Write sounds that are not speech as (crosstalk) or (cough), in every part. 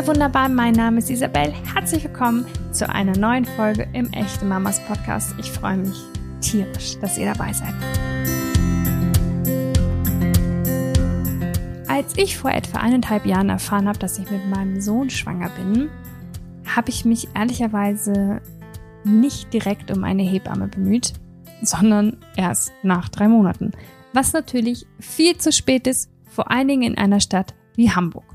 ihr Wunderbaren, mein Name ist Isabel. Herzlich willkommen zu einer neuen Folge im Echte Mamas Podcast. Ich freue mich tierisch, dass ihr dabei seid. Als ich vor etwa eineinhalb Jahren erfahren habe, dass ich mit meinem Sohn schwanger bin, habe ich mich ehrlicherweise nicht direkt um eine Hebamme bemüht, sondern erst nach drei Monaten. Was natürlich viel zu spät ist, vor allen Dingen in einer Stadt wie Hamburg.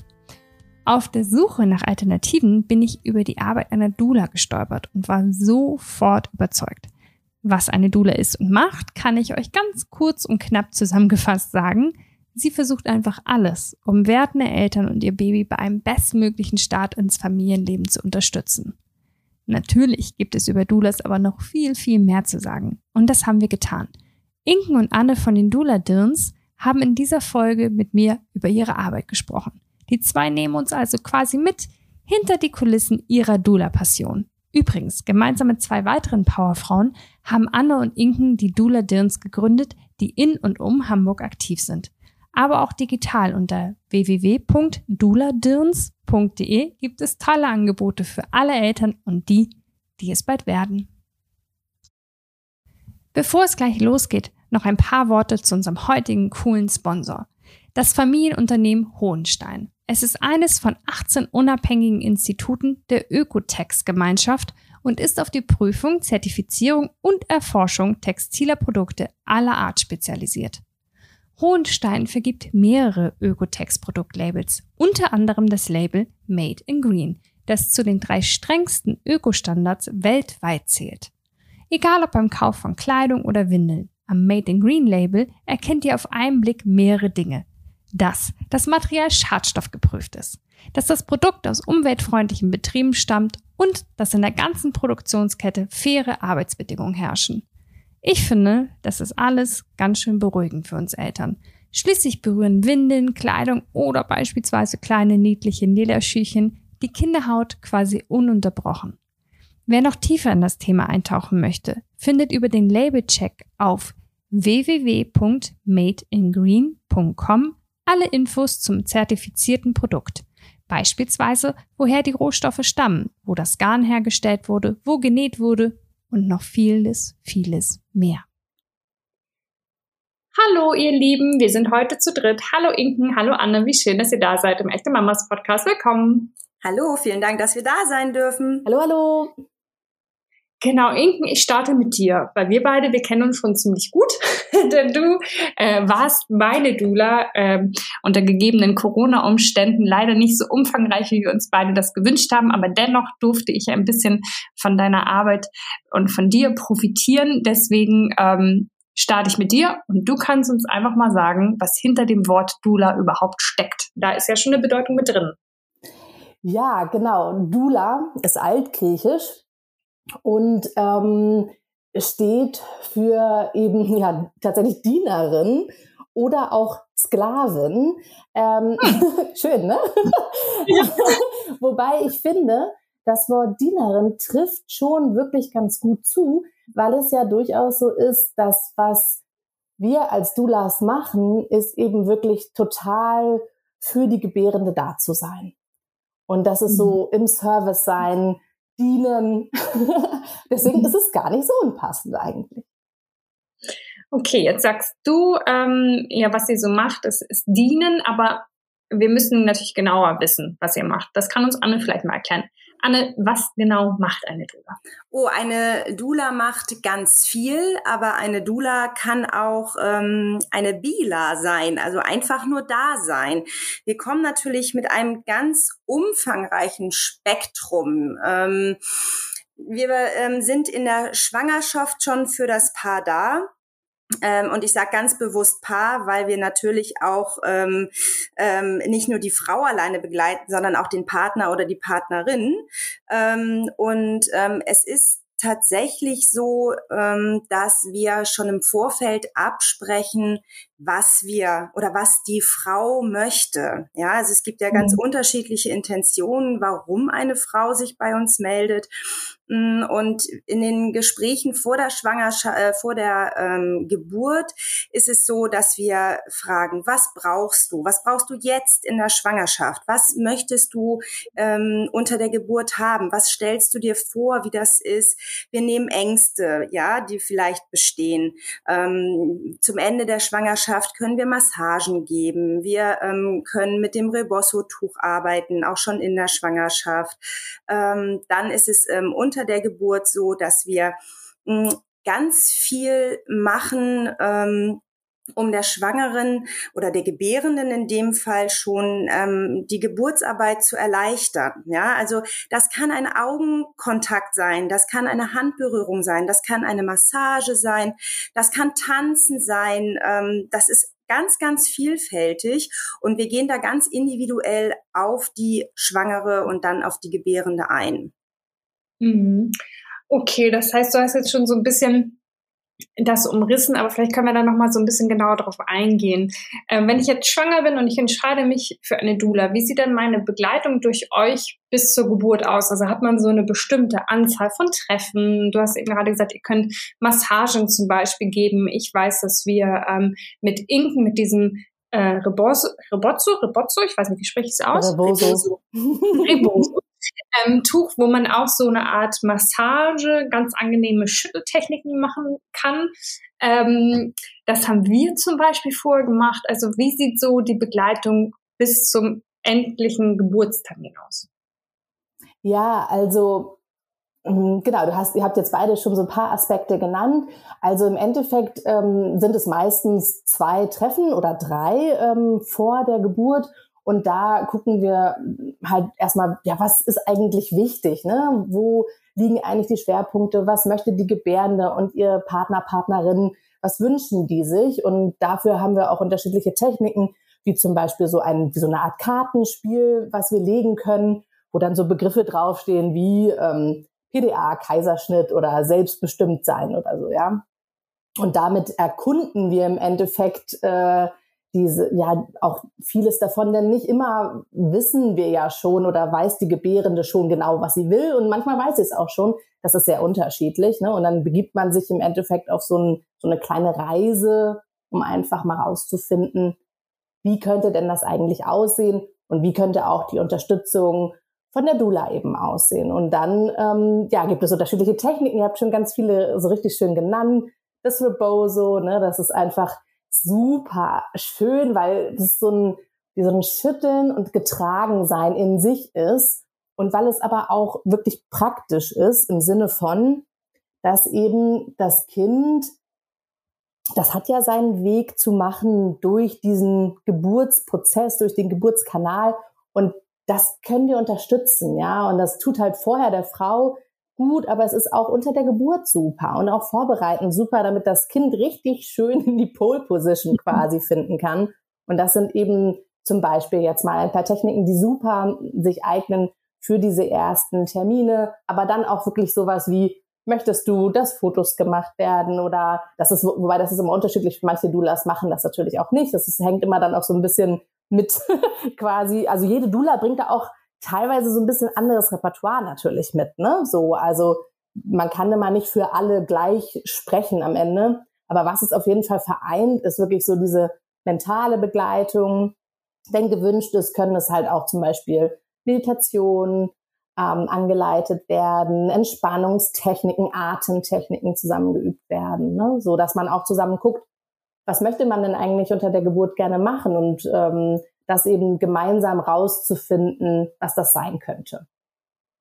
Auf der Suche nach Alternativen bin ich über die Arbeit einer Dula gestolpert und war sofort überzeugt. Was eine Dula ist und macht, kann ich euch ganz kurz und knapp zusammengefasst sagen. Sie versucht einfach alles, um werdende Eltern und ihr Baby bei einem bestmöglichen Start ins Familienleben zu unterstützen. Natürlich gibt es über Doulas aber noch viel, viel mehr zu sagen. Und das haben wir getan. Inken und Anne von den Dula Dirns haben in dieser Folge mit mir über ihre Arbeit gesprochen. Die zwei nehmen uns also quasi mit hinter die Kulissen ihrer Dula-Passion. Übrigens, gemeinsam mit zwei weiteren Powerfrauen haben Anne und Inken die Dula Dirns gegründet, die in und um Hamburg aktiv sind. Aber auch digital unter www.duladirns.de gibt es tolle Angebote für alle Eltern und die, die es bald werden. Bevor es gleich losgeht, noch ein paar Worte zu unserem heutigen coolen Sponsor. Das Familienunternehmen Hohenstein. Es ist eines von 18 unabhängigen Instituten der Ökotex-Gemeinschaft und ist auf die Prüfung, Zertifizierung und Erforschung textiler Produkte aller Art spezialisiert. Hohenstein vergibt mehrere Ökotex-Produktlabels, unter anderem das Label Made in Green, das zu den drei strengsten Ökostandards weltweit zählt. Egal ob beim Kauf von Kleidung oder Windeln, am Made in Green Label erkennt ihr auf einen Blick mehrere Dinge, dass das Material schadstoffgeprüft ist, dass das Produkt aus umweltfreundlichen Betrieben stammt und dass in der ganzen Produktionskette faire Arbeitsbedingungen herrschen. Ich finde, das ist alles ganz schön beruhigend für uns Eltern. Schließlich berühren Windeln, Kleidung oder beispielsweise kleine niedliche Lederschüchen die Kinderhaut quasi ununterbrochen. Wer noch tiefer in das Thema eintauchen möchte, findet über den Labelcheck auf www.madeingreen.com alle Infos zum zertifizierten Produkt. Beispielsweise, woher die Rohstoffe stammen, wo das Garn hergestellt wurde, wo genäht wurde und noch vieles, vieles mehr. Hallo, ihr Lieben, wir sind heute zu dritt. Hallo Inken, hallo Anne, wie schön, dass ihr da seid im Echte Mamas Podcast. Willkommen. Hallo, vielen Dank, dass wir da sein dürfen. Hallo, hallo. Genau, Inken, ich starte mit dir, weil wir beide, wir kennen uns schon ziemlich gut, (laughs) denn du äh, warst meine Dula äh, unter gegebenen Corona-Umständen leider nicht so umfangreich, wie wir uns beide das gewünscht haben, aber dennoch durfte ich ein bisschen von deiner Arbeit und von dir profitieren. Deswegen ähm, starte ich mit dir und du kannst uns einfach mal sagen, was hinter dem Wort Dula überhaupt steckt. Da ist ja schon eine Bedeutung mit drin. Ja, genau. Dula ist altgriechisch und ähm, steht für eben (laughs) ja tatsächlich Dienerin oder auch Sklavin. Ähm, (laughs) schön, ne? (laughs) Ja. Wobei ich finde, das Wort Dienerin trifft schon wirklich ganz gut zu, weil es ja durchaus so ist, dass was wir als Doulas machen, ist eben wirklich total für die Gebärende da zu sein. Und das ist mhm. so im Service sein, dienen. (laughs) Deswegen ist es gar nicht so unpassend eigentlich. Okay, jetzt sagst du, ähm, ja, was ihr so macht, ist, ist dienen, aber wir müssen natürlich genauer wissen, was ihr macht. Das kann uns Anne vielleicht mal erklären. Anne, was genau macht eine Dula? Oh, eine Dula macht ganz viel, aber eine Dula kann auch ähm, eine Bila sein, also einfach nur da sein. Wir kommen natürlich mit einem ganz umfangreichen Spektrum. Ähm, wir ähm, sind in der Schwangerschaft schon für das Paar da. Ähm, und ich sage ganz bewusst Paar, weil wir natürlich auch ähm, ähm, nicht nur die Frau alleine begleiten, sondern auch den Partner oder die Partnerin. Ähm, und ähm, es ist tatsächlich so, ähm, dass wir schon im Vorfeld absprechen, was wir oder was die Frau möchte. Ja, also es gibt ja ganz mhm. unterschiedliche Intentionen, warum eine Frau sich bei uns meldet. Und in den Gesprächen vor der Schwangerschaft, äh, vor der ähm, Geburt ist es so, dass wir fragen, was brauchst du? Was brauchst du jetzt in der Schwangerschaft? Was möchtest du ähm, unter der Geburt haben? Was stellst du dir vor, wie das ist? Wir nehmen Ängste, ja, die vielleicht bestehen. Ähm, zum Ende der Schwangerschaft können wir Massagen geben. Wir ähm, können mit dem Rebosso-Tuch arbeiten, auch schon in der Schwangerschaft. Ähm, dann ist es ähm, unter der Geburt so, dass wir hm, ganz viel machen, ähm, um der Schwangeren oder der Gebärenden in dem Fall schon ähm, die Geburtsarbeit zu erleichtern. Ja, also das kann ein Augenkontakt sein, das kann eine Handberührung sein, das kann eine Massage sein, das kann Tanzen sein. Ähm, das ist ganz, ganz vielfältig und wir gehen da ganz individuell auf die Schwangere und dann auf die Gebärende ein. Mhm. Okay, das heißt, du hast jetzt schon so ein bisschen das umrissen, aber vielleicht können wir da noch mal so ein bisschen genauer drauf eingehen. Ähm, wenn ich jetzt schwanger bin und ich entscheide mich für eine Doula, wie sieht denn meine Begleitung durch euch bis zur Geburt aus? Also hat man so eine bestimmte Anzahl von Treffen? Du hast eben gerade gesagt, ihr könnt Massagen zum Beispiel geben. Ich weiß, dass wir ähm, mit Inken, mit diesem äh, Rebozo, Rebozzo, Rebozzo, ich weiß nicht, wie spreche ich es aus? Rebozo. Rebozo ähm, Tuch, wo man auch so eine Art Massage, ganz angenehme Schütteltechniken machen kann. Ähm, das haben wir zum Beispiel vorher gemacht. Also wie sieht so die Begleitung bis zum endlichen Geburtstermin aus? Ja, also ähm, Genau, du hast, ihr habt jetzt beide schon so ein paar Aspekte genannt. Also im Endeffekt ähm, sind es meistens zwei Treffen oder drei ähm, vor der Geburt und da gucken wir halt erstmal, ja, was ist eigentlich wichtig? Ne? Wo liegen eigentlich die Schwerpunkte? Was möchte die Gebärende und ihr Partner, Partnerin? Was wünschen die sich? Und dafür haben wir auch unterschiedliche Techniken, wie zum Beispiel so ein, wie so eine Art Kartenspiel, was wir legen können, wo dann so Begriffe draufstehen wie ähm, PDA, Kaiserschnitt oder selbstbestimmt sein oder so, ja. Und damit erkunden wir im Endeffekt äh, diese, ja, auch vieles davon, denn nicht immer wissen wir ja schon oder weiß die Gebärende schon genau, was sie will und manchmal weiß sie es auch schon. Das ist sehr unterschiedlich. Ne? Und dann begibt man sich im Endeffekt auf so, ein, so eine kleine Reise, um einfach mal rauszufinden, wie könnte denn das eigentlich aussehen und wie könnte auch die Unterstützung von der Dula eben aussehen. Und dann ähm, ja, gibt es unterschiedliche Techniken. Ihr habt schon ganz viele so richtig schön genannt. Das Rebozo, ne, das ist einfach super schön, weil das so ein, so ein Schütteln und Getragensein in sich ist. Und weil es aber auch wirklich praktisch ist im Sinne von, dass eben das Kind, das hat ja seinen Weg zu machen durch diesen Geburtsprozess, durch den Geburtskanal. Und das können wir unterstützen, ja. Und das tut halt vorher der Frau gut, aber es ist auch unter der Geburt super und auch vorbereiten super, damit das Kind richtig schön in die Pole Position quasi finden kann. Und das sind eben zum Beispiel jetzt mal ein paar Techniken, die super sich eignen für diese ersten Termine, aber dann auch wirklich sowas wie möchtest du, dass Fotos gemacht werden oder das ist, wobei das ist immer unterschiedlich, manche Doulas machen das natürlich auch nicht. Das ist, hängt immer dann auch so ein bisschen mit (laughs) quasi, also jede Doula bringt da auch teilweise so ein bisschen anderes Repertoire natürlich mit, ne? So, also man kann immer nicht für alle gleich sprechen am Ende. Aber was es auf jeden Fall vereint, ist wirklich so diese mentale Begleitung. Wenn gewünscht ist, können es halt auch zum Beispiel Meditation ähm, angeleitet werden, Entspannungstechniken, Atemtechniken zusammengeübt werden, ne? so dass man auch zusammen guckt, was möchte man denn eigentlich unter der Geburt gerne machen und ähm, das eben gemeinsam rauszufinden, was das sein könnte.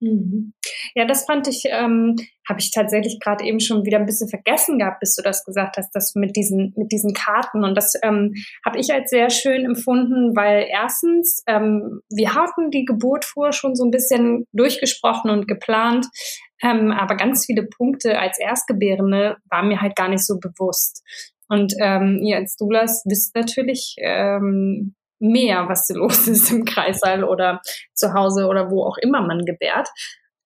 Mhm. Ja, das fand ich, ähm, habe ich tatsächlich gerade eben schon wieder ein bisschen vergessen gehabt, bis du das gesagt hast, das mit diesen mit diesen Karten und das ähm, habe ich als sehr schön empfunden, weil erstens ähm, wir hatten die Geburt vorher schon so ein bisschen durchgesprochen und geplant, ähm, aber ganz viele Punkte als Erstgebärende waren mir halt gar nicht so bewusst. Und ähm, ihr als Doulas wisst natürlich, ähm, mehr, was (laughs) los ist im Kreissaal oder zu Hause oder wo auch immer man gebärt.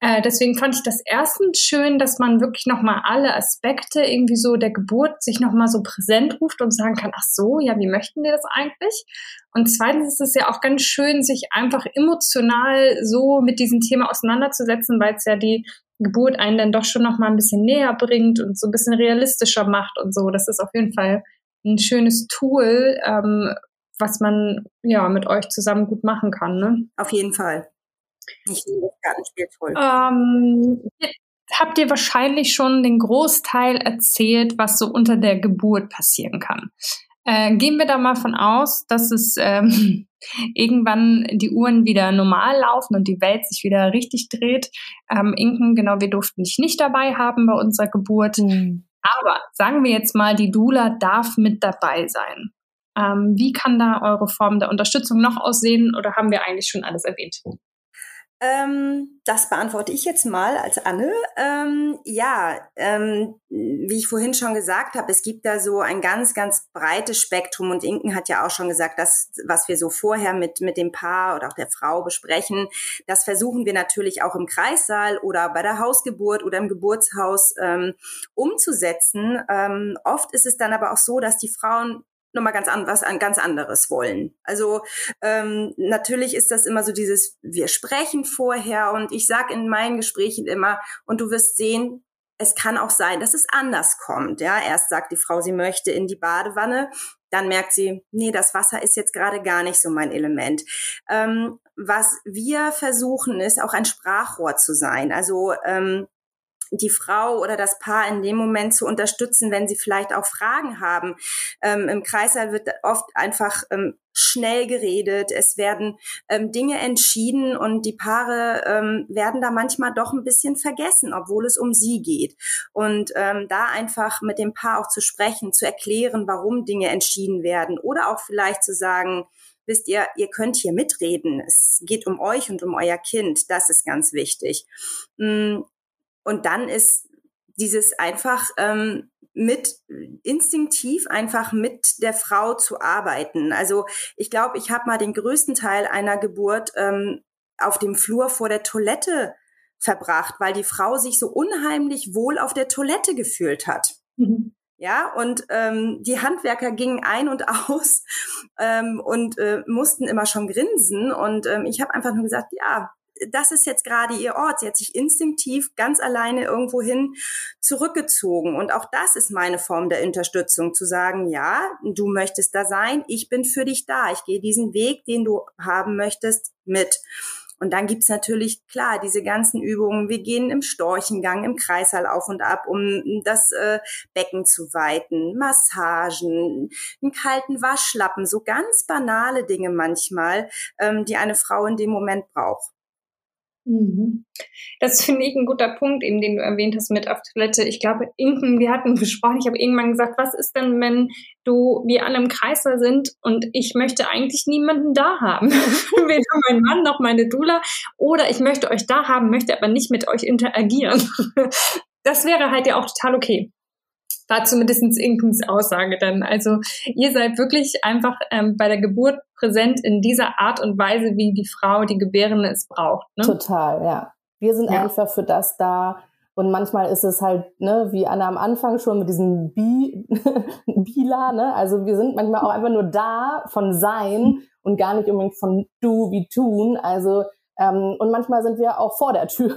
Äh, deswegen fand ich das erstens schön, dass man wirklich nochmal alle Aspekte irgendwie so der Geburt sich nochmal so präsent ruft und sagen kann, ach so, ja, wie möchten wir das eigentlich? Und zweitens ist es ja auch ganz schön, sich einfach emotional so mit diesem Thema auseinanderzusetzen, weil es ja die Geburt einen dann doch schon nochmal ein bisschen näher bringt und so ein bisschen realistischer macht und so. Das ist auf jeden Fall ein schönes Tool, ähm, was man ja mit euch zusammen gut machen kann. Ne? Auf jeden Fall. Ich finde das Gartenspiel toll. Ähm, habt ihr wahrscheinlich schon den Großteil erzählt, was so unter der Geburt passieren kann. Äh, gehen wir da mal von aus, dass es ähm, (laughs) irgendwann die Uhren wieder normal laufen und die Welt sich wieder richtig dreht. Ähm, Inken, genau, wir durften dich nicht dabei haben bei unserer Geburt. Mhm. Aber sagen wir jetzt mal, die Dula darf mit dabei sein. Ähm, wie kann da eure Form der Unterstützung noch aussehen oder haben wir eigentlich schon alles erwähnt? Ähm, das beantworte ich jetzt mal als Anne. Ähm, ja, ähm, wie ich vorhin schon gesagt habe, es gibt da so ein ganz, ganz breites Spektrum und Inken hat ja auch schon gesagt, dass was wir so vorher mit mit dem Paar oder auch der Frau besprechen, das versuchen wir natürlich auch im Kreissaal oder bei der Hausgeburt oder im Geburtshaus ähm, umzusetzen. Ähm, oft ist es dann aber auch so, dass die Frauen nochmal ganz an, was an ganz anderes wollen. Also ähm, natürlich ist das immer so dieses, wir sprechen vorher und ich sag in meinen Gesprächen immer, und du wirst sehen, es kann auch sein, dass es anders kommt. Ja, erst sagt die Frau, sie möchte in die Badewanne, dann merkt sie, nee, das Wasser ist jetzt gerade gar nicht so mein Element. Ähm, was wir versuchen, ist auch ein Sprachrohr zu sein. Also ähm, die Frau oder das Paar in dem Moment zu unterstützen, wenn sie vielleicht auch Fragen haben. Ähm, Im Kreißsaal wird oft einfach ähm, schnell geredet, es werden ähm, Dinge entschieden und die Paare ähm, werden da manchmal doch ein bisschen vergessen, obwohl es um sie geht. Und ähm, da einfach mit dem Paar auch zu sprechen, zu erklären, warum Dinge entschieden werden oder auch vielleicht zu sagen, wisst ihr, ihr könnt hier mitreden. Es geht um euch und um euer Kind. Das ist ganz wichtig. Und dann ist dieses einfach ähm, mit instinktiv einfach mit der Frau zu arbeiten. Also ich glaube, ich habe mal den größten Teil einer Geburt ähm, auf dem Flur vor der Toilette verbracht, weil die Frau sich so unheimlich wohl auf der Toilette gefühlt hat. Mhm. Ja, und ähm, die Handwerker gingen ein und (laughs) aus ähm, und äh, mussten immer schon grinsen. Und ähm, ich habe einfach nur gesagt, ja, das ist jetzt gerade ihr Ort. Sie hat sich instinktiv ganz alleine irgendwohin zurückgezogen. Und auch das ist meine Form der Unterstützung, zu sagen, ja, du möchtest da sein, ich bin für dich da. Ich gehe diesen Weg, den du haben möchtest, mit. Und dann gibt's natürlich, klar, diese ganzen Übungen. Wir gehen im Storchengang, im Kreissaal auf und ab, um das äh, Becken zu weiten, Massagen, einen kalten Waschlappen, so ganz banale Dinge manchmal, ähm, die eine Frau in dem Moment braucht. Mhm. Das finde ich ein guter Punkt, eben den du erwähnt hast mit auf Toilette. Ich glaube, Inken, wir hatten (laughs) gesprochen, ich habe irgendwann gesagt, was ist denn, wenn du, wir alle im Kreiser sind und ich möchte eigentlich niemanden da haben? (laughs) Weder mein Mann noch meine Dula. Oder ich möchte euch da haben, möchte aber nicht mit euch interagieren. (laughs) das wäre halt ja auch total okay war zumindest Inkens Aussage dann. Also ihr seid wirklich einfach ähm, bei der Geburt präsent in dieser Art und Weise, wie die Frau, die Gebärende es braucht. Ne? Total, ja. Wir sind ja. einfach für das da. Und manchmal ist es halt, ne, wie Anna am Anfang schon mit diesem Bi, (laughs) Bila, ne? Also wir sind manchmal auch einfach nur da von sein und gar nicht unbedingt von du wie tun. Also ähm, und manchmal sind wir auch vor der Tür. (laughs)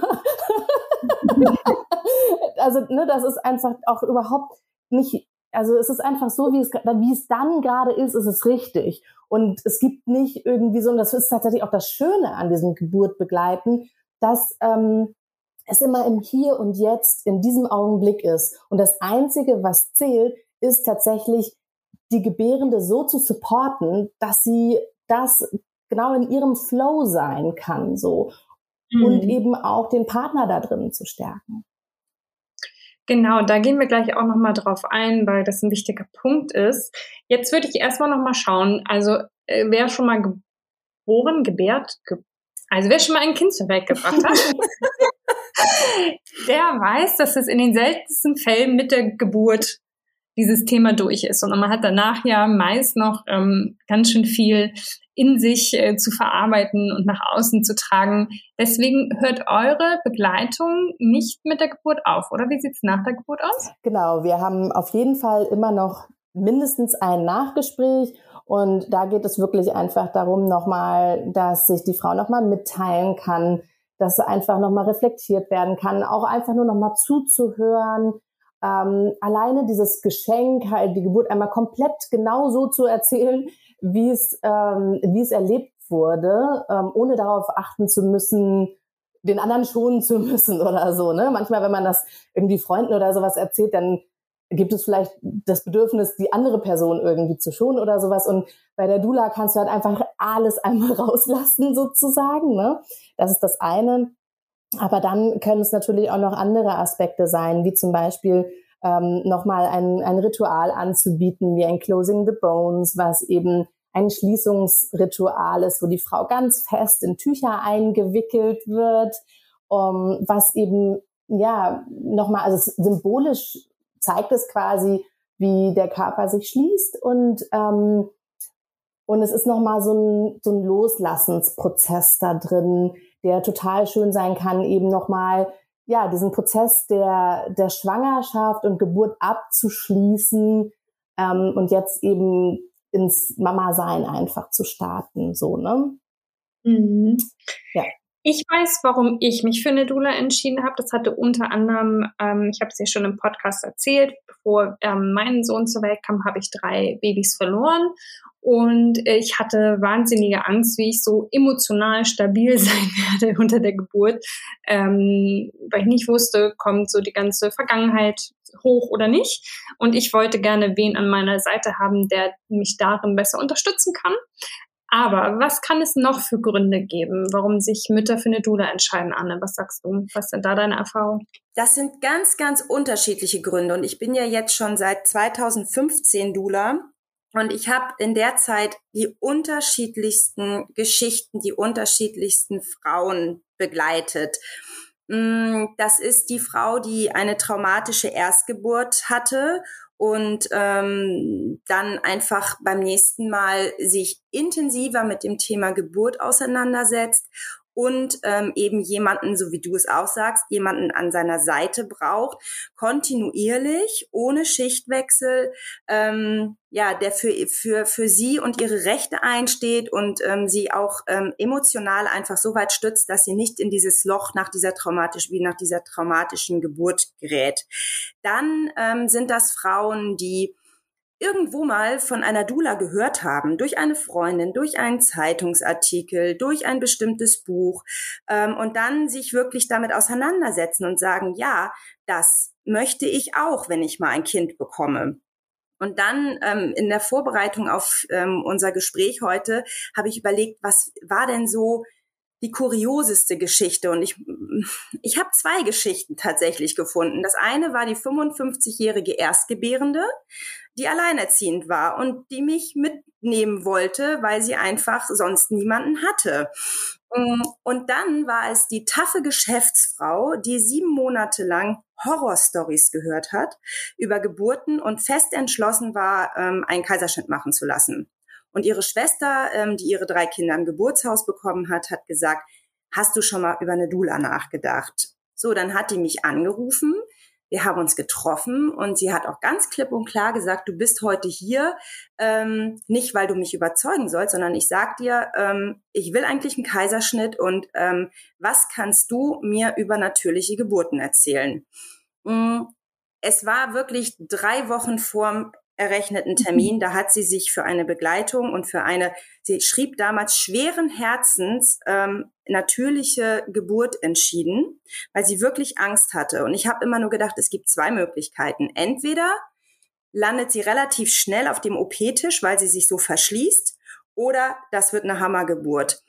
also, ne, das ist einfach auch überhaupt nicht, also es ist einfach so, wie es, wie es dann gerade ist, ist es richtig. Und es gibt nicht irgendwie so, und das ist tatsächlich auch das Schöne an diesem Geburtbegleiten, dass ähm, es immer im Hier und Jetzt, in diesem Augenblick ist. Und das Einzige, was zählt, ist tatsächlich die Gebärende so zu supporten, dass sie das genau in ihrem Flow sein kann, so. Mhm. Und eben auch den Partner da drin zu stärken. Genau, da gehen wir gleich auch nochmal drauf ein, weil das ein wichtiger Punkt ist. Jetzt würde ich erstmal nochmal schauen, also äh, wer schon mal geboren, gebärt, ge also wer schon mal ein Kind zur Welt gebracht hat, (laughs) der weiß, dass es in den seltensten Fällen mit der Geburt dieses Thema durch ist. Und man hat danach ja meist noch ähm, ganz schön viel in sich äh, zu verarbeiten und nach außen zu tragen. Deswegen hört eure Begleitung nicht mit der Geburt auf, oder? Wie sieht's nach der Geburt aus? Genau, wir haben auf jeden Fall immer noch mindestens ein Nachgespräch und da geht es wirklich einfach darum nochmal, dass sich die Frau nochmal mitteilen kann, dass einfach nochmal reflektiert werden kann, auch einfach nur nochmal zuzuhören, ähm, alleine dieses Geschenk, halt die Geburt einmal komplett genau so zu erzählen, wie es, ähm, wie es erlebt wurde, ähm, ohne darauf achten zu müssen, den anderen schonen zu (laughs) müssen oder so. Ne? Manchmal, wenn man das irgendwie Freunden oder sowas erzählt, dann gibt es vielleicht das Bedürfnis, die andere Person irgendwie zu schonen oder sowas. Und bei der Dula kannst du halt einfach alles einmal (laughs) rauslassen sozusagen. Ne? Das ist das eine. Aber dann können es natürlich auch noch andere Aspekte sein, wie zum Beispiel ähm, nochmal ein, ein Ritual anzubieten, wie ein Closing the Bones, was eben ein Schließungsritual ist, wo die Frau ganz fest in Tücher eingewickelt wird, um, was eben ja nochmal, also symbolisch zeigt es quasi, wie der Körper sich schließt und ähm, und es ist nochmal so ein, so ein Loslassensprozess da drin, der total schön sein kann, eben nochmal, ja, diesen Prozess der, der Schwangerschaft und Geburt abzuschließen ähm, und jetzt eben ins Mama-Sein einfach zu starten, so, ne? Mhm. Ja. Ich weiß, warum ich mich für eine Dula entschieden habe. Das hatte unter anderem, ähm, ich habe es ja schon im Podcast erzählt, bevor ähm, mein Sohn zur Welt kam, habe ich drei Babys verloren. Und ich hatte wahnsinnige Angst, wie ich so emotional stabil (laughs) sein werde unter der Geburt, ähm, weil ich nicht wusste, kommt so die ganze Vergangenheit hoch oder nicht. Und ich wollte gerne wen an meiner Seite haben, der mich darin besser unterstützen kann. Aber was kann es noch für Gründe geben, warum sich Mütter für eine Dula entscheiden, Anne? Was sagst du? Was sind da deine Erfahrungen? Das sind ganz, ganz unterschiedliche Gründe. Und ich bin ja jetzt schon seit 2015 Dula. Und ich habe in der Zeit die unterschiedlichsten Geschichten, die unterschiedlichsten Frauen begleitet. Mm, das ist die Frau, die eine traumatische Erstgeburt hatte und ähm, dann einfach beim nächsten Mal sich intensiver mit dem Thema Geburt auseinandersetzt und ähm, eben jemanden, so wie du es auch sagst, jemanden an seiner Seite braucht, kontinuierlich, ohne Schichtwechsel, ähm, ja, der für, für, für sie und ihre Rechte einsteht und ähm, sie auch ähm, emotional einfach so weit stützt, dass sie nicht in dieses Loch nach dieser traumatischen, wie nach dieser traumatischen Geburt gerät. Dann ähm, sind das Frauen, die irgendwo mal von einer Dula gehört haben, durch eine Freundin, durch einen Zeitungsartikel, durch ein bestimmtes Buch ähm, und dann sich wirklich damit auseinandersetzen und sagen, ja, das möchte ich auch, wenn ich mal ein Kind bekomme. Und dann ähm, in der Vorbereitung auf ähm, unser Gespräch heute habe ich überlegt, was war denn so die kurioseste Geschichte. Und ich, ich habe zwei Geschichten tatsächlich gefunden. Das eine war die 55-jährige Erstgebärende, die alleinerziehend war und die mich mitnehmen wollte, weil sie einfach sonst niemanden hatte. Mm, und dann war es die taffe Geschäftsfrau, die sieben Monate lang Horrorstories gehört hat über Geburten und fest entschlossen war, ähm, einen Kaiserschnitt machen zu lassen. Und ihre Schwester, ähm, die ihre drei Kinder im Geburtshaus bekommen hat, hat gesagt, hast du schon mal über eine Dula nachgedacht? So, dann hat die mich angerufen. Wir haben uns getroffen und sie hat auch ganz klipp und klar gesagt, du bist heute hier, ähm, nicht weil du mich überzeugen sollst, sondern ich sag dir, ähm, ich will eigentlich einen Kaiserschnitt und ähm, was kannst du mir über natürliche Geburten erzählen? Mm, es war wirklich drei Wochen vorm errechneten Termin. Da hat sie sich für eine Begleitung und für eine, sie schrieb damals schweren Herzens ähm, natürliche Geburt entschieden, weil sie wirklich Angst hatte. Und ich habe immer nur gedacht, es gibt zwei Möglichkeiten. Entweder landet sie relativ schnell auf dem OP-Tisch, weil sie sich so verschließt, oder das wird eine Hammergeburt.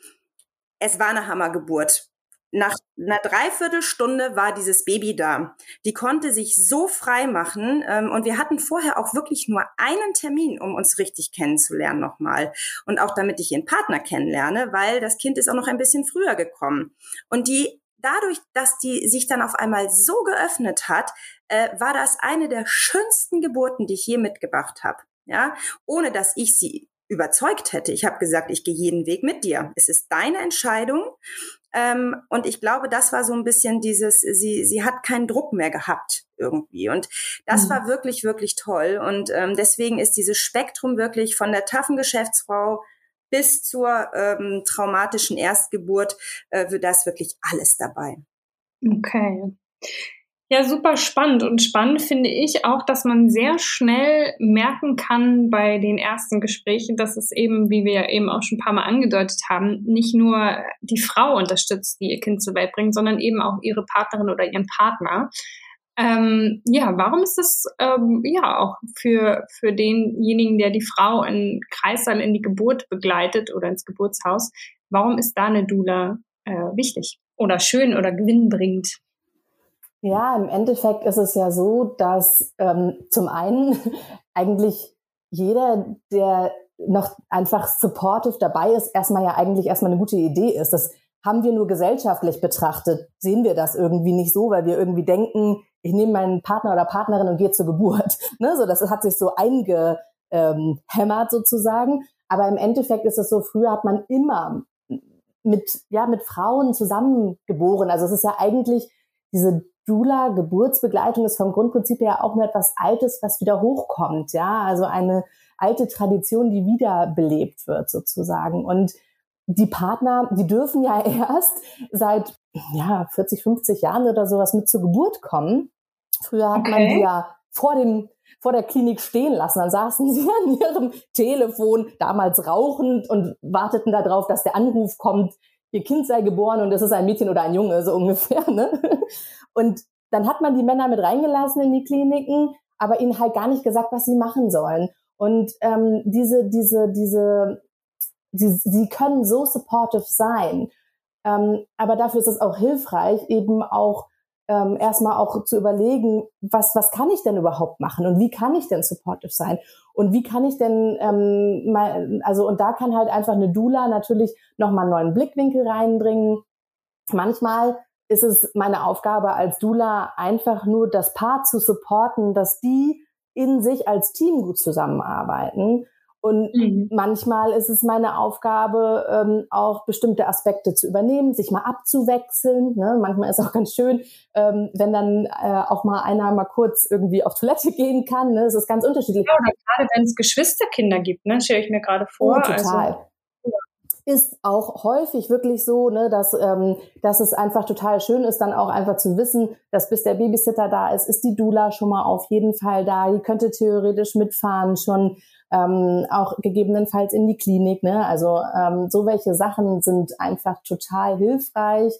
Es war eine Hammergeburt. Nach einer Dreiviertelstunde war dieses Baby da. Die konnte sich so frei machen ähm, und wir hatten vorher auch wirklich nur einen Termin, um uns richtig kennenzulernen nochmal und auch damit ich ihren Partner kennenlerne, weil das Kind ist auch noch ein bisschen früher gekommen. Und die dadurch, dass die sich dann auf einmal so geöffnet hat, äh, war das eine der schönsten Geburten, die ich je mitgebracht habe. Ja, ohne dass ich sie überzeugt hätte. Ich habe gesagt, ich gehe jeden Weg mit dir. Es ist deine Entscheidung. Ähm, und ich glaube, das war so ein bisschen dieses, sie, sie hat keinen Druck mehr gehabt irgendwie. Und das mhm. war wirklich, wirklich toll. Und ähm, deswegen ist dieses Spektrum wirklich von der taffen Geschäftsfrau bis zur ähm, traumatischen Erstgeburt, äh, wird das wirklich alles dabei. Okay. Ja, super spannend. Und spannend finde ich auch, dass man sehr schnell merken kann bei den ersten Gesprächen, dass es eben, wie wir eben auch schon ein paar Mal angedeutet haben, nicht nur die Frau unterstützt, die ihr Kind zur Welt bringt, sondern eben auch ihre Partnerin oder ihren Partner. Ähm, ja, warum ist das ähm, ja auch für, für denjenigen, der die Frau in Kreissaal in die Geburt begleitet oder ins Geburtshaus, warum ist da eine Dula äh, wichtig oder schön oder gewinnbringend? Ja, im Endeffekt ist es ja so, dass ähm, zum einen (laughs) eigentlich jeder, der noch einfach supportive dabei ist, erstmal ja eigentlich erstmal eine gute Idee ist. Das haben wir nur gesellschaftlich betrachtet, sehen wir das irgendwie nicht so, weil wir irgendwie denken, ich nehme meinen Partner oder Partnerin und gehe zur Geburt. (laughs) Ne? So, das hat sich so eingehämmert ähm, sozusagen. Aber im Endeffekt ist es so, früher hat man immer mit, ja, mit Frauen zusammengeboren. Also es ist ja eigentlich diese Dula, Geburtsbegleitung ist vom Grundprinzip her auch nur etwas Altes, was wieder hochkommt, ja, also eine alte Tradition, die wiederbelebt wird sozusagen. Und die Partner, die dürfen ja (laughs) erst seit ja 40, 50 Jahren oder sowas mit zur Geburt kommen. Früher hat okay. man die ja vor dem vor der Klinik stehen lassen. Dann saßen (laughs) sie an ihrem Telefon, damals rauchend und warteten darauf, dass der Anruf kommt, ihr Kind sei geboren und es ist ein Mädchen oder ein Junge, so ungefähr. Ne? Und dann hat man die Männer mit reingelassen in die Kliniken, aber ihnen halt gar nicht gesagt, was sie machen sollen. Und ähm, diese, diese, diese, sie, sie können so supportive sein. Ähm, aber dafür ist es auch hilfreich, eben auch ähm, erstmal auch zu überlegen, was, was kann ich denn überhaupt machen und wie kann ich denn supportive sein und wie kann ich denn, ähm, mal, also und da kann halt einfach eine Dula natürlich nochmal einen neuen Blickwinkel reinbringen. Manchmal ist es meine Aufgabe als Dula einfach nur das Paar zu supporten, dass die in sich als Team gut zusammenarbeiten. Und mhm. manchmal ist es meine Aufgabe, ähm, auch bestimmte Aspekte zu übernehmen, sich mal abzuwechseln. Ne? Manchmal ist es auch ganz schön, ähm, wenn dann äh, auch mal einer mal kurz irgendwie auf Toilette (laughs) gehen kann. Ne? Es ist ganz unterschiedlich. Ja, oder gerade wenn es Geschwisterkinder gibt, ne? stelle ich mir gerade vor. Oh, total. Also, ist auch häufig wirklich so, ne, dass, ähm, dass es einfach total schön ist, dann auch einfach zu wissen, dass bis der Babysitter da ist, ist die Dula schon mal auf jeden Fall da. Die könnte theoretisch mitfahren, schon ähm, auch gegebenenfalls in die Klinik. Ne? Also ähm, so welche Sachen sind einfach total hilfreich.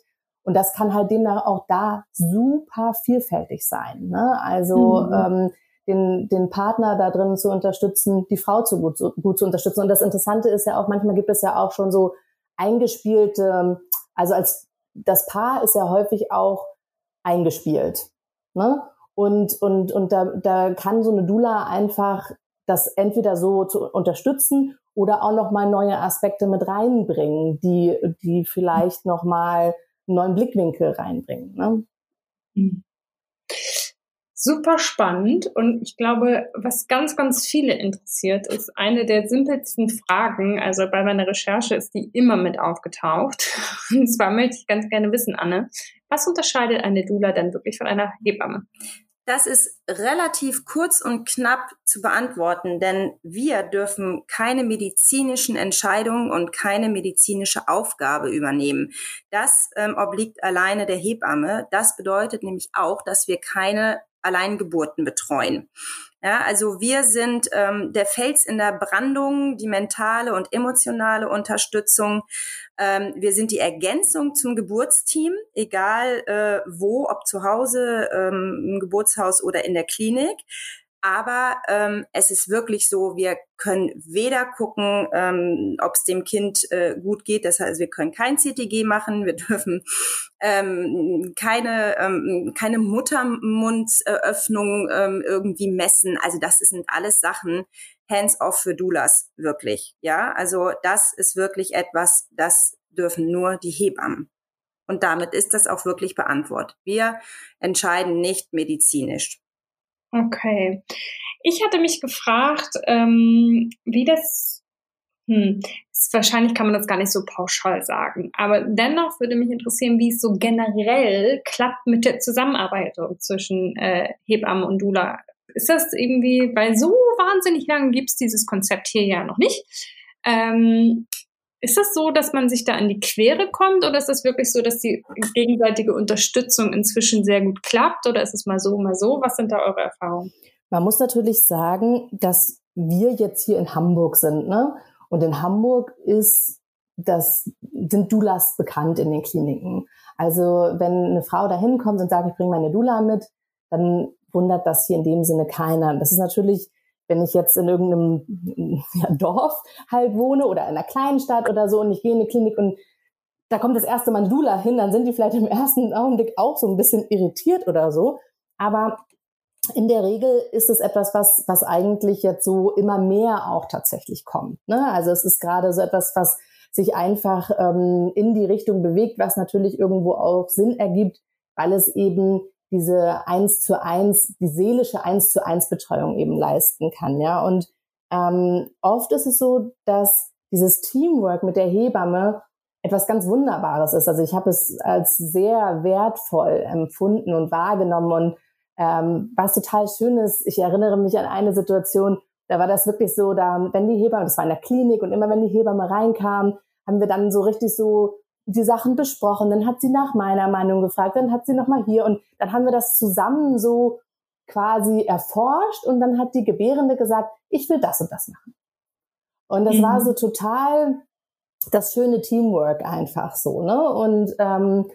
Und das kann halt demnach auch da super vielfältig sein. Ne? Also mhm. ähm, den, den Partner da drin zu unterstützen, die Frau zu gut, zu gut zu unterstützen. Und das Interessante ist ja auch, manchmal gibt es ja auch schon so eingespielte, also als das Paar ist ja häufig auch eingespielt. Ne? Und, und, und da, da kann so eine Dula einfach das entweder so zu unterstützen oder auch nochmal neue Aspekte mit reinbringen, die, die vielleicht nochmal einen neuen Blickwinkel reinbringen. Ne? Super spannend und ich glaube, was ganz, ganz viele interessiert, ist eine der simpelsten Fragen. Also bei meiner Recherche ist die immer mit aufgetaucht. (laughs) Und zwar möchte ich ganz gerne wissen, Anne, was unterscheidet eine Dula denn wirklich von einer Hebamme? Das ist relativ kurz und knapp zu beantworten, denn wir dürfen keine medizinischen Entscheidungen und keine medizinische Aufgabe übernehmen. Das ähm, obliegt alleine der Hebamme. Das bedeutet nämlich auch, dass wir keine Alleingeburten betreuen. Ja, also wir sind ähm, der Fels in der Brandung, die mentale und emotionale Unterstützung. Ähm, wir sind die Ergänzung zum Geburtsteam, egal äh, wo, ob zu Hause, ähm, im Geburtshaus oder in der Klinik. Aber ähm, es ist wirklich so, wir können weder gucken, ähm, ob es dem Kind äh, gut geht. Das heißt, wir können kein CTG machen, wir (laughs) dürfen ähm, keine, ähm, keine Muttermundsöffnung ähm, irgendwie messen. Also das sind alles Sachen, hands-off für Doulas, wirklich. Ja, also das ist wirklich etwas, das dürfen nur die Hebammen. Und damit ist das auch wirklich beantwortet. Wir entscheiden nicht medizinisch. Okay. Ich hatte mich gefragt, ähm, wie das, hm, wahrscheinlich kann man das gar nicht so pauschal sagen, aber dennoch würde mich interessieren, wie es so generell klappt mit der Zusammenarbeit zwischen äh, Hebamme und Dula. Ist das irgendwie, weil so wahnsinnig lange gibt es dieses Konzept hier ja noch nicht. Ähm, ist das so, dass man sich da an die Quere kommt oder ist das wirklich so, dass die gegenseitige Unterstützung inzwischen sehr gut klappt oder ist es mal so, mal so? Was sind da eure Erfahrungen? Man muss natürlich sagen, dass wir jetzt hier in Hamburg sind, ne? Und in Hamburg ist das sind Doulas bekannt in den Kliniken. Also wenn eine Frau da hinkommt und sagt, ich bringe meine Dula mit, dann wundert das hier in dem Sinne keiner. Das ist natürlich wenn ich jetzt in irgendeinem ja, Dorf halt wohne oder in einer kleinen Stadt oder so und ich gehe in eine Klinik und da kommt das erste Mal Dula hin, dann sind die vielleicht im ersten Augenblick auch so ein bisschen irritiert oder so. Aber in der Regel ist es etwas, was, was eigentlich jetzt so immer mehr auch tatsächlich kommt. Ne? Also es ist gerade so etwas, was sich einfach ähm, in die Richtung bewegt, was natürlich irgendwo auch Sinn ergibt, weil es eben diese eins zu eins, die seelische eins zu eins Betreuung eben leisten kann, ja. Und ähm, oft ist es so, dass dieses Teamwork mit der Hebamme etwas ganz Wunderbares ist. Also ich habe es als sehr wertvoll empfunden und wahrgenommen und ähm, was total schön ist, ich erinnere mich an eine Situation, da war das wirklich so, da, wenn die Hebamme, das war in der Klinik und immer wenn die Hebamme reinkam, haben wir dann so richtig so die Sachen besprochen, dann hat sie nach meiner Meinung gefragt, dann hat sie nochmal hier und dann haben wir das zusammen so quasi erforscht und dann hat die Gebärende gesagt, ich will das und das machen. Und das mhm. war so total das schöne Teamwork einfach so, ne? Und ähm,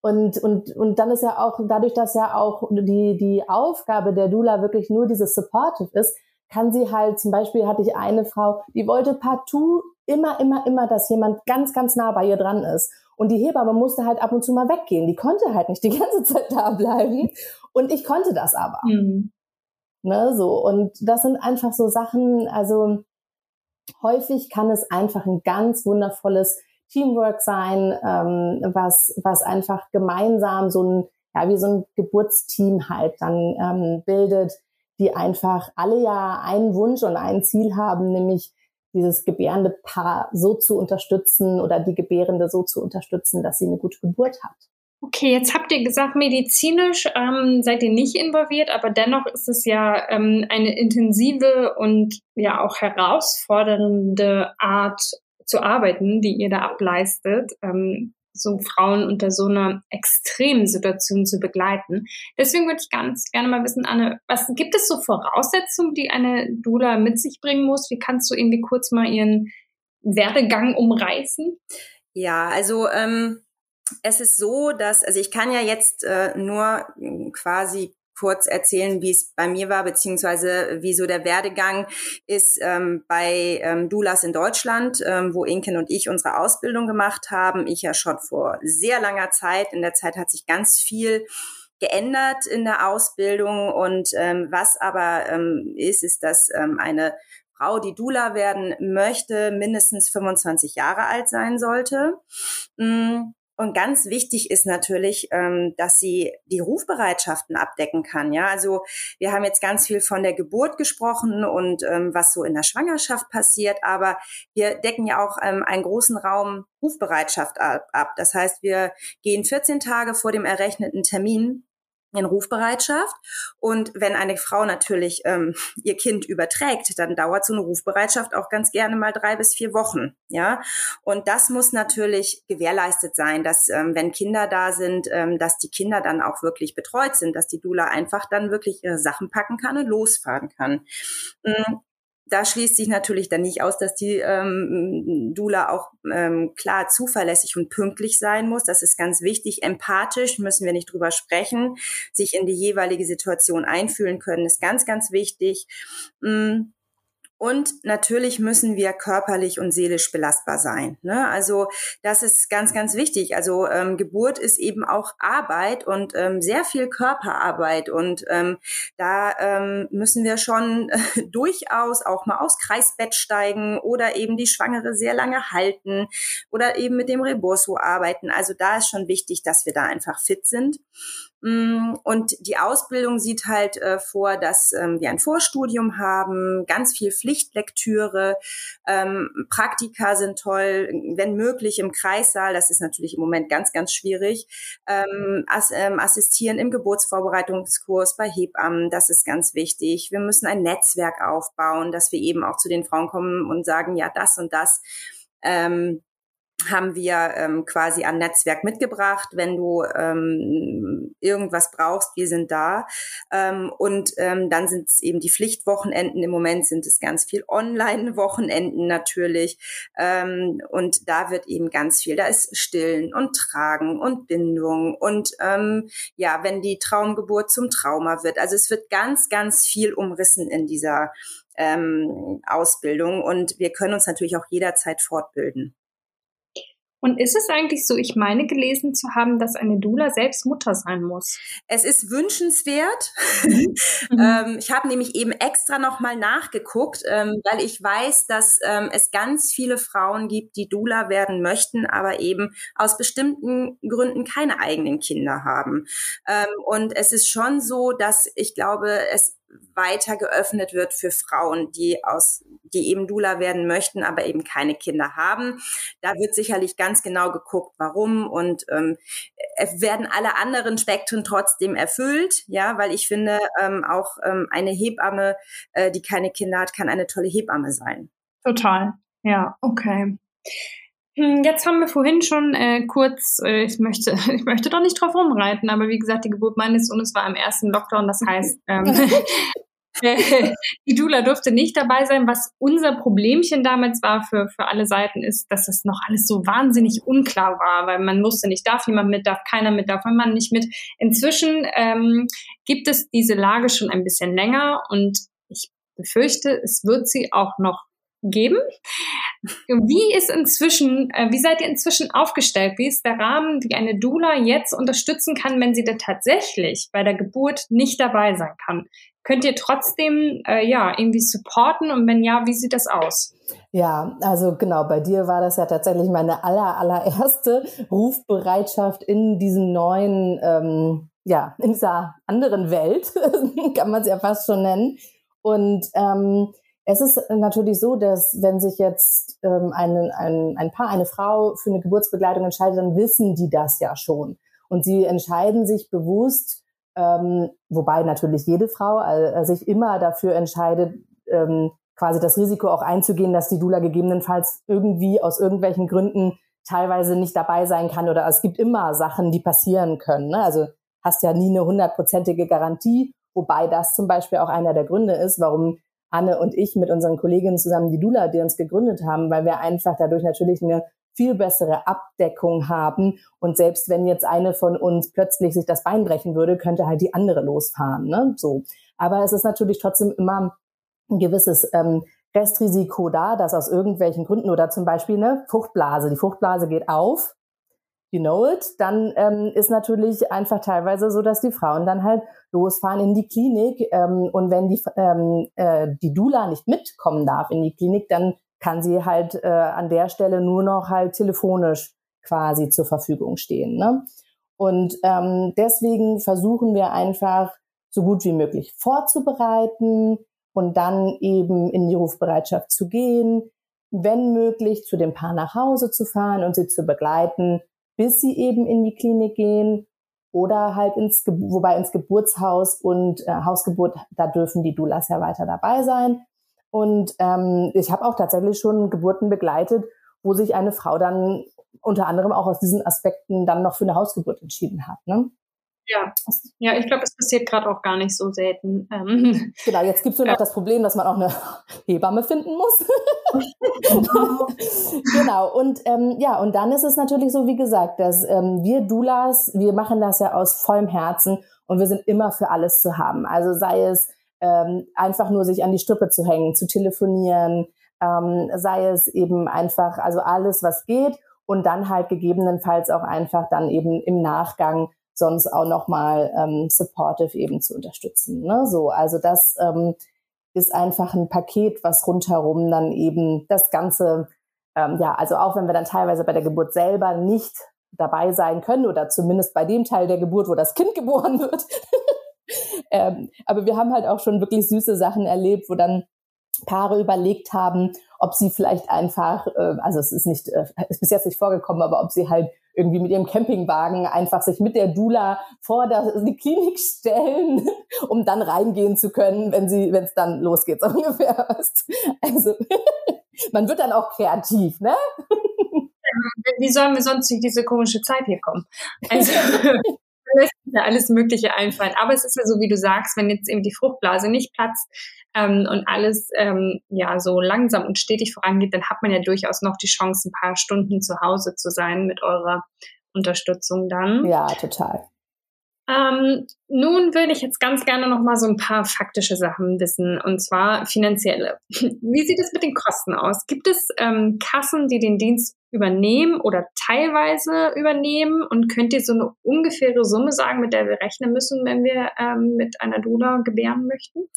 und, und, und dann ist ja auch, dadurch, dass ja auch die, die Aufgabe der Dula wirklich nur dieses Supportive ist, kann sie halt, zum Beispiel hatte ich eine Frau, die wollte partout immer, immer, immer, dass jemand ganz, ganz nah bei ihr dran ist. Und die Hebamme musste halt ab und zu mal weggehen. Die konnte halt nicht die (laughs) ganze Zeit da bleiben. Und ich konnte das aber. Mhm. Ne, so. Und das sind einfach so Sachen, also häufig kann es einfach ein ganz wundervolles Teamwork sein, ähm, was, was einfach gemeinsam so ein, ja, wie so ein Geburtsteam halt dann ähm, bildet, die einfach alle ja einen Wunsch und ein Ziel haben, nämlich dieses gebärende Paar so zu unterstützen oder die Gebärende so zu unterstützen, dass sie eine gute Geburt hat. Okay, jetzt habt ihr gesagt, medizinisch ähm, seid ihr nicht involviert, aber dennoch ist es ja ähm, eine intensive und ja auch herausfordernde Art zu arbeiten, die ihr da ableistet. Ähm, so Frauen unter so einer extremen Situation zu begleiten. Deswegen würde ich ganz gerne mal wissen, Anne, was gibt es so Voraussetzungen, die eine Dula mit sich bringen muss? Wie kannst du irgendwie kurz mal ihren Werdegang umreißen? Ja, also ähm, es ist so, dass, also ich kann ja jetzt äh, nur quasi kurz erzählen, wie es bei mir war, beziehungsweise wie so der Werdegang ist ähm, bei ähm, Dulas in Deutschland, ähm, wo Inken und ich unsere Ausbildung gemacht haben. Ich ja schon vor sehr langer Zeit. In der Zeit hat sich ganz viel geändert in der Ausbildung. Und ähm, was aber ähm, ist, ist, dass ähm, eine Frau, die Dula werden möchte, mindestens 25 Jahre alt sein sollte. Mm, und ganz wichtig ist natürlich, ähm, dass sie die Rufbereitschaften abdecken kann. Ja, also wir haben jetzt ganz viel von der Geburt gesprochen und ähm, was so in der Schwangerschaft passiert, aber wir decken ja auch ähm, einen großen Raum Rufbereitschaft ab. Das heißt, wir gehen 14 Tage vor dem errechneten Termin in Rufbereitschaft. Und wenn eine Frau natürlich ähm, ihr Kind überträgt, dann dauert so eine Rufbereitschaft auch ganz gerne mal drei bis vier Wochen. Ja, und das muss natürlich gewährleistet sein, dass ähm, wenn Kinder da sind, ähm, dass die Kinder dann auch wirklich betreut sind, dass die Dula einfach dann wirklich ihre Sachen packen kann und losfahren kann. Mhm da schließt sich natürlich dann nicht aus, dass die ähm, Dula auch ähm, klar zuverlässig und pünktlich sein muss. Das ist ganz wichtig. Empathisch müssen wir nicht drüber sprechen. Sich in die jeweilige Situation einfühlen können, ist ganz, ganz wichtig. Mm. Und natürlich müssen wir körperlich und seelisch belastbar sein. Ne? Also das ist ganz, ganz wichtig. Also ähm, Geburt ist eben auch Arbeit und ähm, sehr viel Körperarbeit. Und ähm, da ähm, müssen wir schon äh, (laughs) durchaus auch mal aufs Kreisbett steigen oder eben die Schwangere sehr lange halten oder eben mit dem Reboso arbeiten. Also da ist schon wichtig, dass wir da einfach fit sind. Mm, und die Ausbildung sieht halt äh, vor, dass ähm, wir ein Vorstudium haben, ganz viel Pflichtlektüre, ähm, Praktika sind toll, wenn möglich im Kreissaal, das ist natürlich im Moment ganz, ganz schwierig, ähm, as ähm, assistieren im Geburtsvorbereitungskurs bei Hebammen, das ist ganz wichtig. Wir müssen ein Netzwerk aufbauen, dass wir eben auch zu den Frauen kommen und sagen, ja, das und das. Ähm, haben wir ähm, quasi ein Netzwerk mitgebracht. Wenn du ähm, irgendwas brauchst, wir sind da. Ähm, und ähm, dann sind es eben die Pflichtwochenenden. Im Moment sind es ganz viel Online-Wochenenden natürlich. Ähm, und da wird eben ganz viel. Da ist Stillen und Tragen und Bindung und ähm, ja, wenn die Traumgeburt zum Trauma wird. Also es wird ganz, ganz viel umrissen in dieser ähm, Ausbildung und wir können uns natürlich auch jederzeit fortbilden. Und ist es eigentlich so, ich meine gelesen zu haben, dass eine Dula selbst Mutter sein muss? Es ist wünschenswert. Mhm. (laughs) mhm. ähm, ich habe nämlich eben extra nochmal nachgeguckt, ähm, weil ich weiß, dass ähm, es ganz viele Frauen gibt, die Dula werden möchten, aber eben aus bestimmten Gründen keine eigenen Kinder haben. Ähm, und es ist schon so, dass ich glaube, es weiter geöffnet wird für Frauen, die aus, die eben Dula werden möchten, aber eben keine Kinder haben. Da wird sicherlich ganz genau geguckt, warum und ähm, es werden alle anderen Spektren trotzdem erfüllt, ja, weil ich finde, ähm, auch ähm, eine Hebamme, äh, die keine Kinder hat, kann eine tolle Hebamme sein. Total, ja, okay. Hm, jetzt haben wir vorhin schon äh, kurz, äh, ich möchte, (laughs) ich möchte doch nicht drauf rumreiten, aber wie gesagt, die Geburt meines Sohnes war im ersten Lockdown. Das heißt, ähm, (laughs) (laughs) die Dula durfte nicht dabei sein. Was unser Problemchen damals war für, für alle Seiten ist, dass es noch alles so wahnsinnig unklar war, weil man wusste nicht, darf jemand mit, darf keiner mit, darf man nicht mit. Inzwischen ähm, gibt es diese Lage schon ein bisschen länger und ich befürchte, es wird sie auch noch geben. Wie ist inzwischen, äh, wie seid ihr inzwischen aufgestellt? Wie ist der Rahmen, wie eine Doula jetzt unterstützen kann, wenn sie da tatsächlich bei der Geburt nicht dabei sein kann? Könnt ihr trotzdem äh, ja irgendwie supporten und wenn ja, wie sieht das aus? Ja, also genau, bei dir war das ja tatsächlich meine aller, allererste Rufbereitschaft in diesem neuen, ähm, ja, in dieser anderen Welt, (laughs) kann man es ja fast schon nennen. Und ähm, es ist natürlich so, dass wenn sich jetzt ähm, ein, ein, ein Paar, eine Frau für eine Geburtsbegleitung entscheidet, dann wissen die das ja schon. Und sie entscheiden sich bewusst, ähm, wobei natürlich jede Frau äh, sich immer dafür entscheidet, ähm, quasi das Risiko auch einzugehen, dass die Dula gegebenenfalls irgendwie aus irgendwelchen Gründen teilweise nicht dabei sein kann oder es gibt immer Sachen, die passieren können. Ne? Also hast ja nie eine hundertprozentige Garantie, wobei das zum Beispiel auch einer der Gründe ist, warum Anne und ich mit unseren Kolleginnen zusammen die Dula, die uns gegründet haben, weil wir einfach dadurch natürlich eine viel bessere Abdeckung haben. Und selbst wenn jetzt eine von uns plötzlich sich das Bein brechen würde, könnte halt die andere losfahren. Ne? So. Aber es ist natürlich trotzdem immer ein gewisses ähm, Restrisiko da, dass aus irgendwelchen Gründen oder zum Beispiel eine Fruchtblase, die Fruchtblase geht auf, you know it, dann ähm, ist natürlich einfach teilweise so, dass die Frauen dann halt losfahren in die Klinik ähm, und wenn die, ähm, äh, die Dula nicht mitkommen darf in die Klinik, dann kann sie halt äh, an der Stelle nur noch halt telefonisch quasi zur Verfügung stehen. Ne? Und ähm, deswegen versuchen wir einfach so gut wie möglich vorzubereiten und dann eben in die Rufbereitschaft zu gehen, wenn möglich zu dem Paar nach Hause zu fahren und sie zu begleiten, bis sie eben in die Klinik gehen oder halt ins, wobei ins Geburtshaus und äh, Hausgeburt, da dürfen die Doulas ja weiter dabei sein. Und ähm, ich habe auch tatsächlich schon Geburten begleitet, wo sich eine Frau dann unter anderem auch aus diesen Aspekten dann noch für eine Hausgeburt entschieden hat. Ne? Ja, ja, ich glaube, es passiert gerade auch gar nicht so selten. Ähm. Genau, jetzt gibt es nur noch das Problem, dass man auch eine Hebamme finden muss. (laughs) genau, und ähm, ja, und dann ist es natürlich so, wie gesagt, dass ähm, wir Doulas, wir machen das ja aus vollem Herzen und wir sind immer für alles zu haben. Also sei es ähm, einfach nur sich an die Strippe zu hängen, zu telefonieren, ähm, sei es eben einfach, also alles, was geht und dann halt gegebenenfalls auch einfach dann eben im Nachgang sonst auch nochmal ähm, supportive eben zu unterstützen. Ne? So, also das ähm, ist einfach ein Paket, was rundherum dann eben das Ganze, ähm, ja, also auch wenn wir dann teilweise bei der Geburt selber nicht dabei sein können oder zumindest bei dem Teil der Geburt, wo das Kind (laughs) geboren wird. (laughs) ähm, aber wir haben halt auch schon wirklich süße Sachen erlebt, wo dann Paare überlegt haben, ob sie vielleicht einfach, äh, also es ist nicht, äh, ist bis jetzt nicht vorgekommen, aber ob sie halt irgendwie mit ihrem Campingwagen einfach sich mit der Dula vor der, die Klinik stellen, (laughs) um dann reingehen zu können, wenn sie, wenn es dann losgeht, so (laughs) ungefähr. Also (laughs) man wird dann auch kreativ, ne? Wie sollen wir sonst durch diese komische Zeit hier kommen? Also lässt ja alles Mögliche einfallen. Aber es ist ja so, wie du sagst, wenn jetzt eben die Fruchtblase nicht platzt ähm, und alles ähm, ja so langsam und stetig vorangeht, dann hat man ja durchaus noch die Chance, ein paar Stunden zu Hause zu sein mit eurer Unterstützung dann. Ja, total. Ähm, nun würde ich jetzt ganz gerne noch mal so ein paar faktische Sachen wissen, und zwar finanzielle. (laughs) Wie sieht es mit den Kosten aus? Gibt es ähm, Kassen, die den Dienst übernehmen oder teilweise übernehmen? Und könnt ihr so eine ungefähre Summe sagen, mit der wir rechnen müssen, wenn wir ähm, mit einer Dula gebären möchten?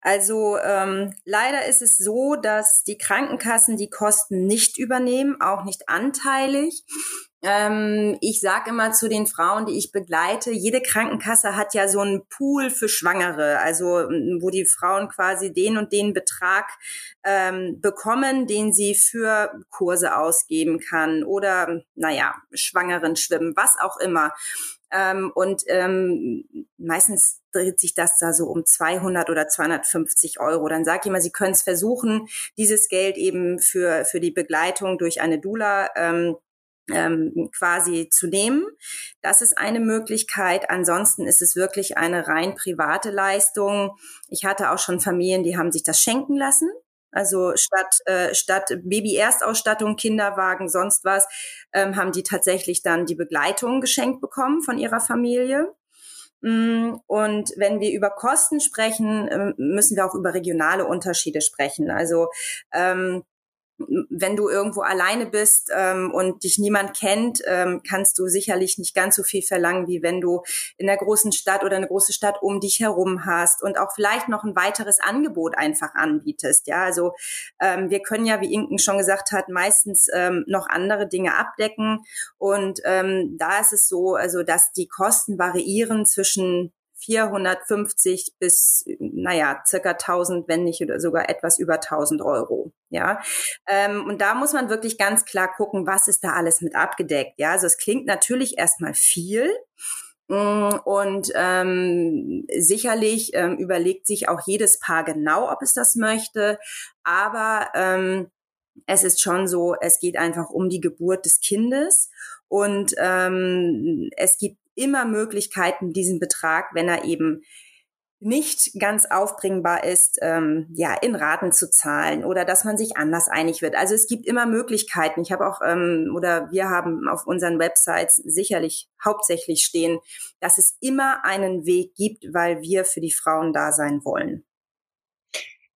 Also ähm, leider ist es so, dass die Krankenkassen die Kosten nicht übernehmen, auch nicht anteilig. Ähm, ich sage immer zu den Frauen, die ich begleite, jede Krankenkasse hat ja so einen Pool für Schwangere, also wo die Frauen quasi den und den Betrag ähm, bekommen, den sie für Kurse ausgeben kann oder, naja, Schwangeren schwimmen, was auch immer. Ähm, und ähm, meistens dreht sich das da so um 200 oder 250 Euro. Dann sage ich immer, Sie können es versuchen, dieses Geld eben für, für die Begleitung durch eine Dula ähm, ähm, quasi zu nehmen. Das ist eine Möglichkeit. Ansonsten ist es wirklich eine rein private Leistung. Ich hatte auch schon Familien, die haben sich das schenken lassen. Also statt, äh, statt Baby-Erstausstattung, Kinderwagen, sonst was, ähm, haben die tatsächlich dann die Begleitung geschenkt bekommen von ihrer Familie. Mm, und wenn wir über Kosten sprechen, ähm, müssen wir auch über regionale Unterschiede sprechen. Also ähm, wenn du irgendwo alleine bist ähm, und dich niemand kennt, ähm, kannst du sicherlich nicht ganz so viel verlangen, wie wenn du in der großen Stadt oder eine große Stadt um dich herum hast und auch vielleicht noch ein weiteres Angebot einfach anbietest. Ja, also ähm, wir können ja, wie Inken schon gesagt hat, meistens ähm, noch andere Dinge abdecken und ähm, da ist es so, also dass die Kosten variieren zwischen 450 bis, naja, circa 1000, wenn nicht oder sogar etwas über 1000 Euro. Ja, ähm, und da muss man wirklich ganz klar gucken, was ist da alles mit abgedeckt. Ja, also es klingt natürlich erstmal viel. Mm, und ähm, sicherlich ähm, überlegt sich auch jedes Paar genau, ob es das möchte. Aber ähm, es ist schon so, es geht einfach um die Geburt des Kindes. Und ähm, es gibt immer Möglichkeiten, diesen Betrag, wenn er eben nicht ganz aufbringbar ist, ähm, ja, in Raten zu zahlen oder dass man sich anders einig wird. Also es gibt immer Möglichkeiten. Ich habe auch ähm, oder wir haben auf unseren Websites sicherlich hauptsächlich stehen, dass es immer einen Weg gibt, weil wir für die Frauen da sein wollen.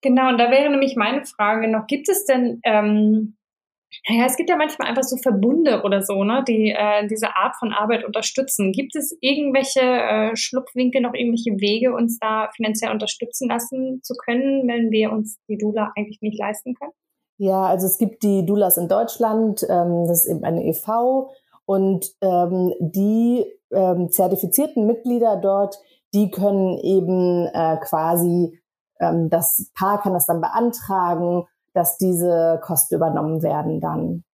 Genau, und da wäre nämlich meine Frage noch, gibt es denn ähm, naja, es gibt ja manchmal einfach so Verbunde oder so, ne, die äh, diese Art von Arbeit unterstützen. Gibt es irgendwelche äh, Schlupfwinkel, noch irgendwelche Wege, uns da finanziell unterstützen lassen zu können, wenn wir uns die Dula eigentlich nicht leisten können? Ja, also es gibt die Dulas in Deutschland, ähm, das ist eben eine EV und ähm, die ähm, zertifizierten Mitglieder dort, die können eben äh, quasi, ähm, das Paar kann das dann beantragen dass diese Kosten übernommen werden dann.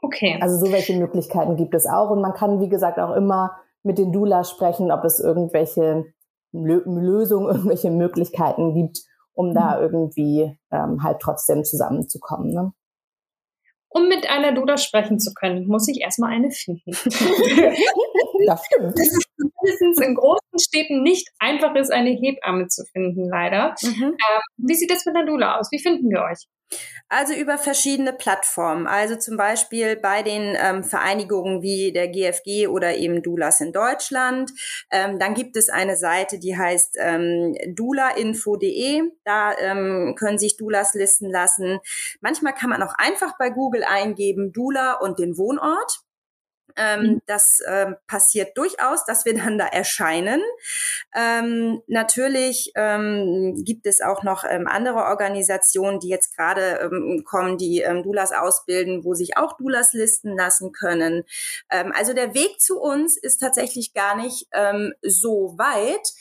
Okay. Also so welche Möglichkeiten gibt es auch. Und man kann, wie gesagt, auch immer mit den Doulas sprechen, ob es irgendwelche Lösungen, (laughs) irgendwelche Möglichkeiten gibt, um mhm. da irgendwie ähm, halt trotzdem zusammenzukommen. Ne? Um mit einer Duda sprechen zu können, muss ich erstmal eine finden. (laughs) das stimmt. Das (laughs) ist mindestens in großen Städten nicht einfach ist, eine Hebamme zu finden, leider. Mhm. Ähm, wie sieht das mit einer Dula aus? Wie finden wir euch? Also über verschiedene Plattformen. Also zum Beispiel bei den ähm, Vereinigungen wie der GFG oder eben Dulas in Deutschland. Ähm, dann gibt es eine Seite, die heißt ähm, dulainfo.de. Da ähm, können sich Dulas listen lassen. Manchmal kann man auch einfach bei Google eingeben Dula und den Wohnort. Ähm, mhm. Das ähm, passiert durchaus, dass wir (laughs) dann da erscheinen. Ähm, natürlich ähm, gibt es auch noch ähm, andere Organisationen, die jetzt gerade ähm, kommen, die ähm, Dulas ausbilden, wo sich auch Dulas listen lassen können. Also der Weg zu uns ist tatsächlich gar nicht so weit.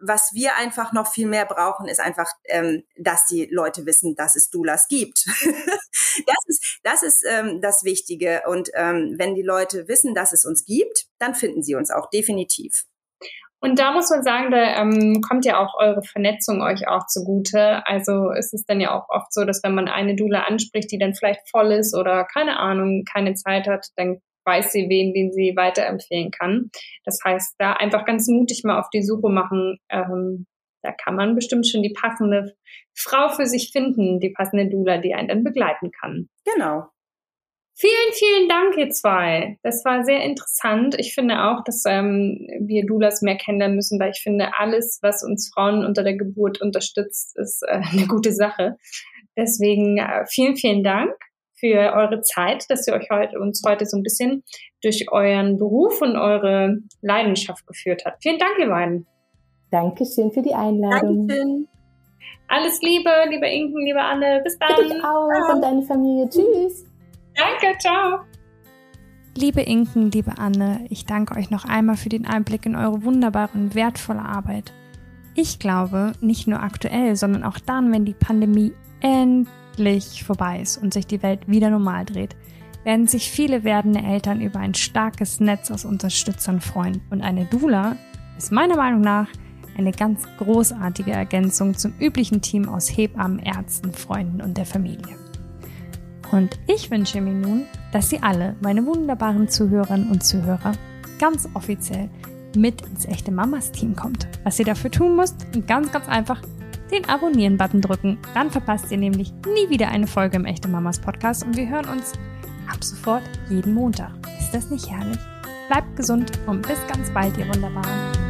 Was wir einfach noch viel mehr brauchen, ist einfach, dass die Leute wissen, dass es Dulas gibt. (laughs) das ist das ist ähm, das Wichtige und ähm, wenn die Leute wissen, dass es uns gibt, dann finden sie uns auch definitiv. Und da muss man sagen, da ähm, kommt ja auch eure Vernetzung euch auch zugute. Also ist es dann ja auch oft so, dass wenn man eine Dula anspricht, die dann vielleicht voll ist oder keine Ahnung, keine Zeit hat, dann weiß sie, wen, wen sie weiterempfehlen kann. Das heißt, da einfach ganz mutig mal auf die Suche machen. Ähm, da kann man bestimmt schon die passende Frau für sich finden, die passende Dula, die einen dann begleiten kann. Genau. Vielen, vielen Dank, ihr zwei. Das war sehr interessant. Ich finde auch, dass ähm, wir Doulas mehr kennenlernen müssen, weil ich finde, alles, was uns Frauen unter der Geburt unterstützt, ist äh, (laughs) eine gute Sache. Deswegen äh, vielen, vielen Dank für eure Zeit, dass ihr euch heute, uns heute so ein bisschen durch euren Beruf und eure Leidenschaft geführt habt. Vielen Dank, ihr beiden. Dankeschön für die Einladung. Dankeschön. Alles Liebe, liebe Inken, liebe Anne. Bis dann. Für dich auch ja. und deine Familie. Tschüss. Danke, ciao. Liebe Inken, liebe Anne, ich danke euch noch einmal für den Einblick in eure wunderbare und wertvolle Arbeit. Ich glaube, nicht nur aktuell, sondern auch dann, wenn die Pandemie endlich vorbei ist und sich die Welt wieder normal dreht, werden sich viele werdende Eltern über ein starkes Netz aus Unterstützern freuen. Und eine Dula ist meiner Meinung nach eine ganz großartige Ergänzung zum üblichen Team aus Hebammen, Ärzten, Freunden und der Familie. Und ich wünsche mir nun, dass Sie alle, meine wunderbaren Zuhörerinnen und Zuhörer, ganz offiziell mit ins echte Mamas Team kommt. Was ihr dafür tun müsst, ganz, ganz einfach den Abonnieren-Button drücken. Dann verpasst ihr nämlich nie wieder eine Folge im echte Mamas Podcast und wir hören uns ab sofort jeden Montag. Ist das nicht herrlich? Bleibt gesund und bis ganz bald, ihr Wunderbaren.